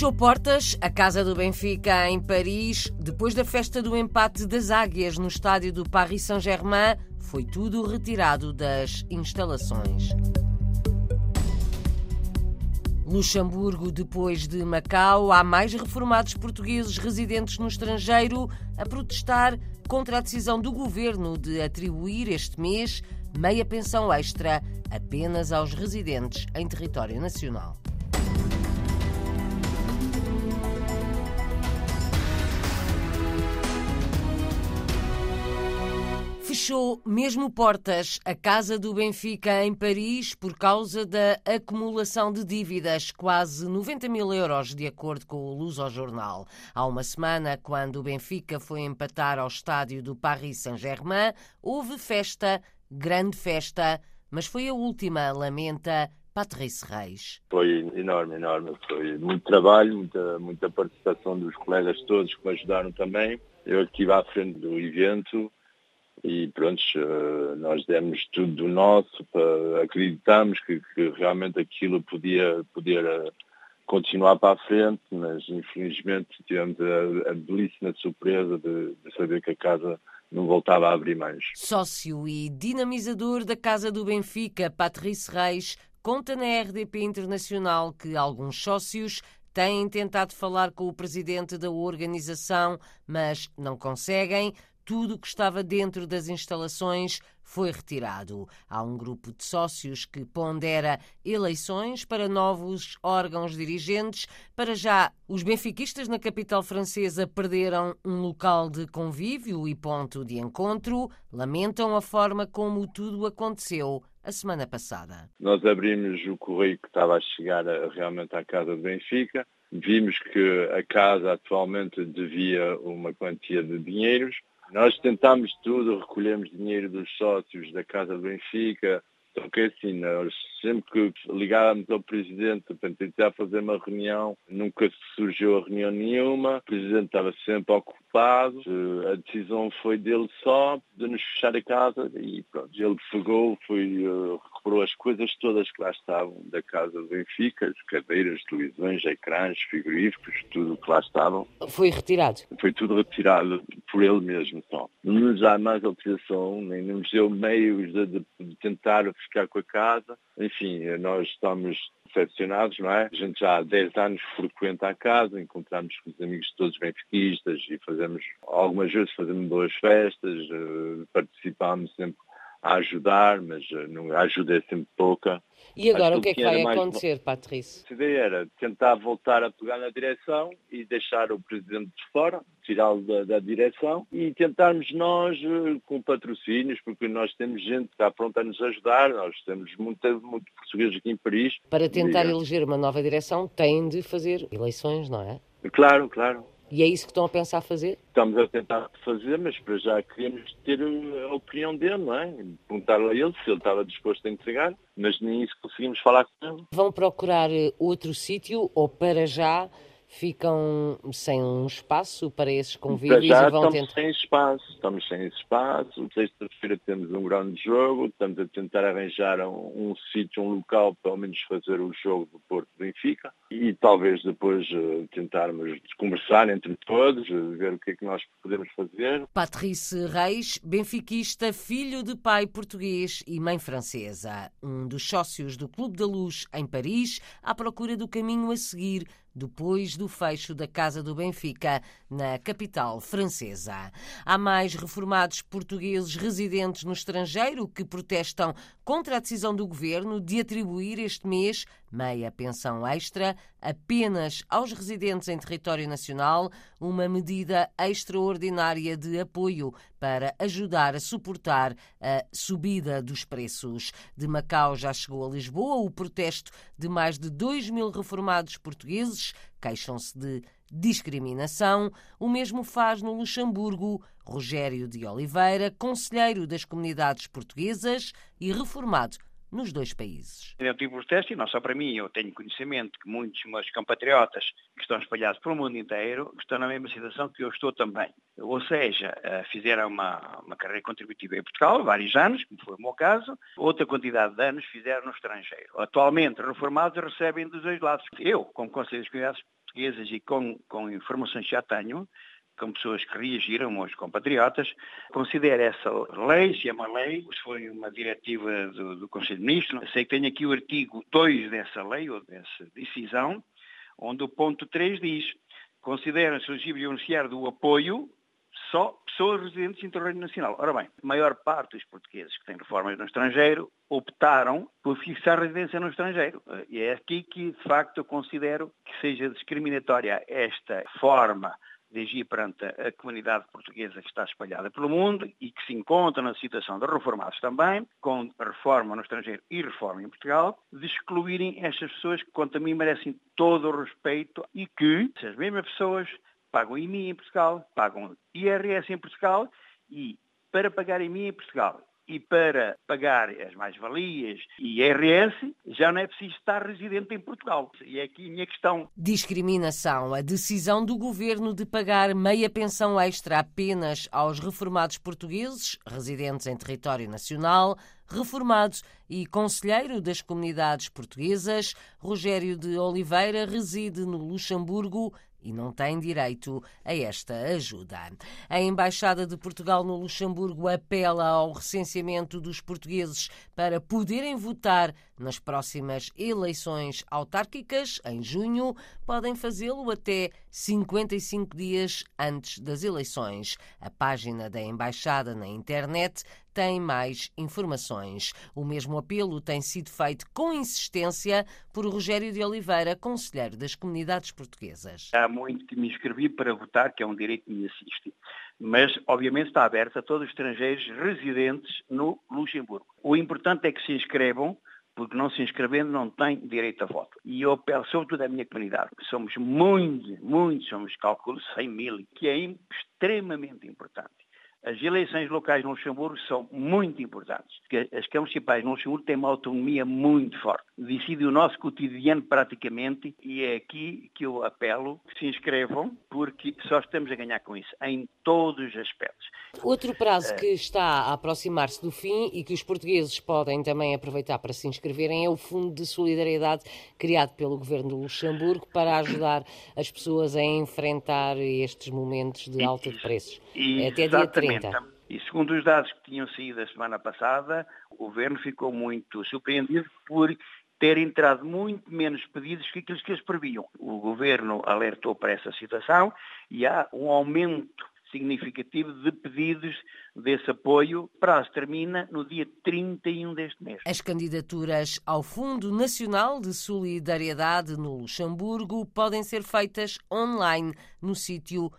Fechou portas a casa do Benfica em Paris depois da festa do empate das Águias no estádio do Paris Saint-Germain. Foi tudo retirado das instalações. Luxemburgo, depois de Macau, há mais reformados portugueses residentes no estrangeiro a protestar contra a decisão do governo de atribuir este mês meia pensão extra apenas aos residentes em território nacional. Fechou mesmo portas a casa do Benfica em Paris por causa da acumulação de dívidas, quase 90 mil euros, de acordo com o Luz ao Jornal. Há uma semana, quando o Benfica foi empatar ao estádio do Paris Saint-Germain, houve festa, grande festa, mas foi a última, lamenta Patrícia Reis. Foi enorme, enorme. Foi muito trabalho, muita, muita participação dos colegas todos que me ajudaram também. Eu estive à frente do evento e pronto, eh, nós demos tudo do nosso, acreditamos que, que realmente aquilo podia, podia continuar para a frente, mas infelizmente tivemos a, a belíssima surpresa de, de saber que a casa não voltava a abrir mais. Sócio e dinamizador da Casa do Benfica, Patrícia Reis, conta na RDP Internacional que alguns sócios têm tentado falar com o presidente da organização, mas não conseguem tudo o que estava dentro das instalações foi retirado. Há um grupo de sócios que pondera eleições para novos órgãos dirigentes. Para já, os benfiquistas na capital francesa perderam um local de convívio e ponto de encontro. Lamentam a forma como tudo aconteceu a semana passada. Nós abrimos o correio que estava a chegar realmente à casa do Benfica. Vimos que a casa atualmente devia uma quantia de dinheiros nós tentámos tudo, recolhemos dinheiro dos sócios da Casa do Benfica, só que assim, nós sempre que ligávamos ao Presidente para tentar fazer uma reunião, nunca surgiu a reunião nenhuma, o Presidente estava sempre ocupado, a decisão foi dele só, de nos fechar a casa e pronto, ele pegou, foi, uh, recuperou as coisas todas que lá estavam da casa do Benfica, as cadeiras, televisões, ecrãs, frigoríficos, tudo que lá estavam. Foi retirado? Foi tudo retirado por ele mesmo só. Não nos dá mais autorização, nem nos deu meios de, de, de tentar ficar com a casa. Enfim, nós estamos decepcionados, não é? A gente já há 10 anos frequenta a casa, encontramos com os amigos todos benfiquistas e fazemos, algumas vezes fazemos boas festas, uh, participamos sempre a ajudar, mas uh, a ajuda é sempre pouca. E agora o que é que vai acontecer, Patrícia? A ideia era tentar voltar a pegar na direção e deixar o Presidente de fora, tirá-lo da, da, direção e tentarmos nós, eh, com patrocínios, porque nós temos gente que está pronta a nos ajudar, nós temos muito, muito português aqui em Paris. Para tentar e, eleger uma nova direção, têm de fazer eleições, não é? Claro, claro. E é isso que estão a pensar fazer? Estamos a tentar fazer, mas para já queremos ter a opinião dele, não é? Perguntar a ele se ele estava disposto a entregar, mas nem isso conseguimos falar com ele. Vão procurar outro sítio ou para já ficam sem um espaço para esses convívios já e vão estamos tentar... sem espaço, estamos sem espaço. Sexta-feira temos um grande jogo, estamos a tentar arranjar um, um sítio, um local, pelo menos fazer o jogo do Porto Benfica e talvez depois uh, tentarmos conversar entre todos, uh, ver o que é que nós podemos fazer. Patrice Reis, benfiquista, filho de pai português e mãe francesa, um dos sócios do Clube da Luz em Paris, à procura do caminho a seguir depois do fecho da Casa do Benfica, na capital francesa. Há mais reformados portugueses residentes no estrangeiro que protestam contra a decisão do governo de atribuir este mês meia pensão extra apenas aos residentes em território nacional, uma medida extraordinária de apoio para ajudar a suportar a subida dos preços. De Macau já chegou a Lisboa o protesto de mais de 2 mil reformados portugueses queixam-se de discriminação. O mesmo faz no Luxemburgo Rogério de Oliveira, conselheiro das comunidades portuguesas e reformado nos dois países. Eu tive protesto e não só para mim, eu tenho conhecimento que muitos meus compatriotas que estão espalhados pelo mundo inteiro estão na mesma situação que eu estou também. Ou seja, eh, fizeram uma, uma carreira contributiva em Portugal, vários anos, como foi o meu caso, outra quantidade de anos fizeram no estrangeiro. Atualmente, reformados recebem dos dois lados. Eu, como Conselho das Comunidades portuguesas e com, com informações que já tenho, com pessoas que reagiram, meus compatriotas, considero essa lei, se é uma lei, se foi uma diretiva do, do Conselho de Ministros, sei que tenho aqui o artigo 2 dessa lei, ou dessa decisão, onde o ponto 3 diz considera-se elegível beneficiar do apoio só pessoas residentes em território nacional. Ora bem, a maior parte dos portugueses que têm reformas no estrangeiro optaram por fixar residência no estrangeiro. E é aqui que, de facto, eu considero que seja discriminatória esta forma agir perante a comunidade portuguesa que está espalhada pelo mundo e que se encontra na situação de reformados também, com reforma no estrangeiro e reforma em Portugal, de excluírem estas pessoas que, quanto a mim, merecem todo o respeito e que, as mesmas pessoas pagam IMI em Portugal, pagam IRS em Portugal e para pagar IMI em Portugal e para pagar as mais-valias e IRS, já não é preciso estar residente em Portugal. E é aqui a minha questão. Discriminação. A decisão do governo de pagar meia pensão extra apenas aos reformados portugueses, residentes em território nacional, reformados e conselheiro das comunidades portuguesas, Rogério de Oliveira reside no Luxemburgo e não tem direito a esta ajuda. A Embaixada de Portugal no Luxemburgo apela ao recenseamento dos portugueses para poderem votar nas próximas eleições autárquicas, em junho. Podem fazê-lo até 55 dias antes das eleições. A página da Embaixada na internet tem mais informações. O mesmo apelo tem sido feito com insistência por Rogério de Oliveira, conselheiro das comunidades portuguesas. Há muito que me inscrevi para votar, que é um direito que me assiste. Mas, obviamente, está aberto a todos os estrangeiros residentes no Luxemburgo. O importante é que se inscrevam, porque não se inscrevendo não tem direito a voto. E eu apelo sobretudo à minha comunidade, que somos muitos, muitos, somos cálculo 100 mil, que é extremamente importante as eleições locais no Luxemburgo são muito importantes, porque as câmaras municipais no Luxemburgo têm uma autonomia muito forte. Decide o nosso cotidiano praticamente e é aqui que eu apelo que se inscrevam, porque só estamos a ganhar com isso, em todos os aspectos. Outro prazo que está a aproximar-se do fim e que os portugueses podem também aproveitar para se inscreverem é o Fundo de Solidariedade criado pelo Governo do Luxemburgo para ajudar as pessoas a enfrentar estes momentos de alta de preços. Até dia 30. E segundo os dados que tinham saído a semana passada, o governo ficou muito surpreendido por ter entrado muito menos pedidos que aqueles que eles previam. O governo alertou para essa situação e há um aumento significativo de pedidos desse apoio. O prazo termina no dia 31 deste mês. As candidaturas ao Fundo Nacional de Solidariedade no Luxemburgo podem ser feitas online no sítio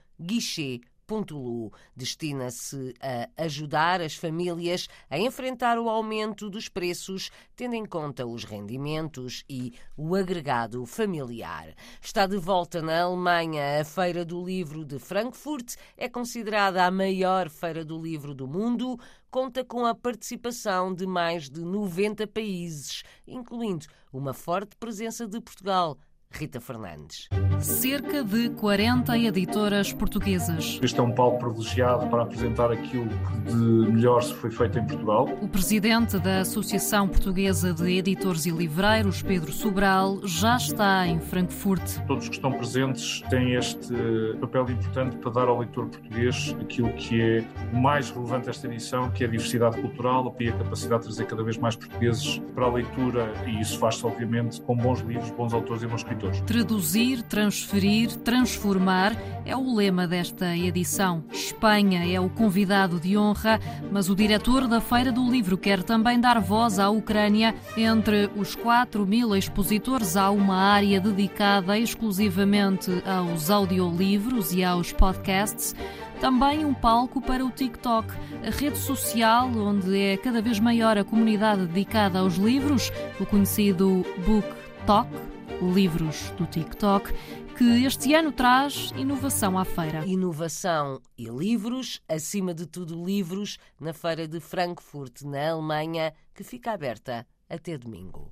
guichê destina-se a ajudar as famílias a enfrentar o aumento dos preços, tendo em conta os rendimentos e o agregado familiar. Está de volta na Alemanha a Feira do Livro de Frankfurt, é considerada a maior feira do livro do mundo, conta com a participação de mais de 90 países, incluindo uma forte presença de Portugal. Rita Fernandes. Cerca de 40 editoras portuguesas. Este é um palco privilegiado para apresentar aquilo que de melhor se foi feito em Portugal. O presidente da Associação Portuguesa de Editores e Livreiros, Pedro Sobral, já está em Frankfurt. Todos que estão presentes têm este papel importante para dar ao leitor português aquilo que é mais relevante desta edição, que é a diversidade cultural e a capacidade de trazer cada vez mais portugueses para a leitura, e isso faz-se, obviamente, com bons livros, bons autores e bons escritores. Traduzir, transferir, transformar é o lema desta edição. Espanha é o convidado de honra, mas o diretor da Feira do Livro quer também dar voz à Ucrânia. Entre os 4 mil expositores, há uma área dedicada exclusivamente aos audiolivros e aos podcasts. Também um palco para o TikTok, a rede social onde é cada vez maior a comunidade dedicada aos livros, o conhecido Book Talk livros do TikTok, que este ano traz inovação à feira. Inovação e livros, acima de tudo livros, na feira de Frankfurt, na Alemanha, que fica aberta até domingo.